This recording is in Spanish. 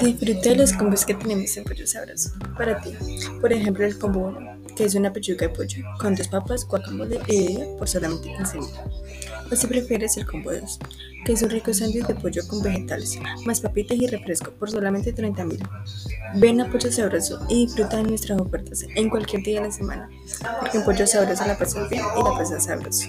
Disfruta de los combos que tenemos en Pollo Sabroso para ti. Por ejemplo, el combo 1, que es una pechuga de pollo con dos papas, guacamole y bebida por solamente 15 mil. O si prefieres el combo 2, que es un rico sándwich de pollo con vegetales, más papitas y refresco por solamente 30 mil. Ven a Pollo Sabroso y disfruta de nuestras ofertas en cualquier día de la semana, porque en Pollo Sabroso la pasas bien y la pasas sabroso.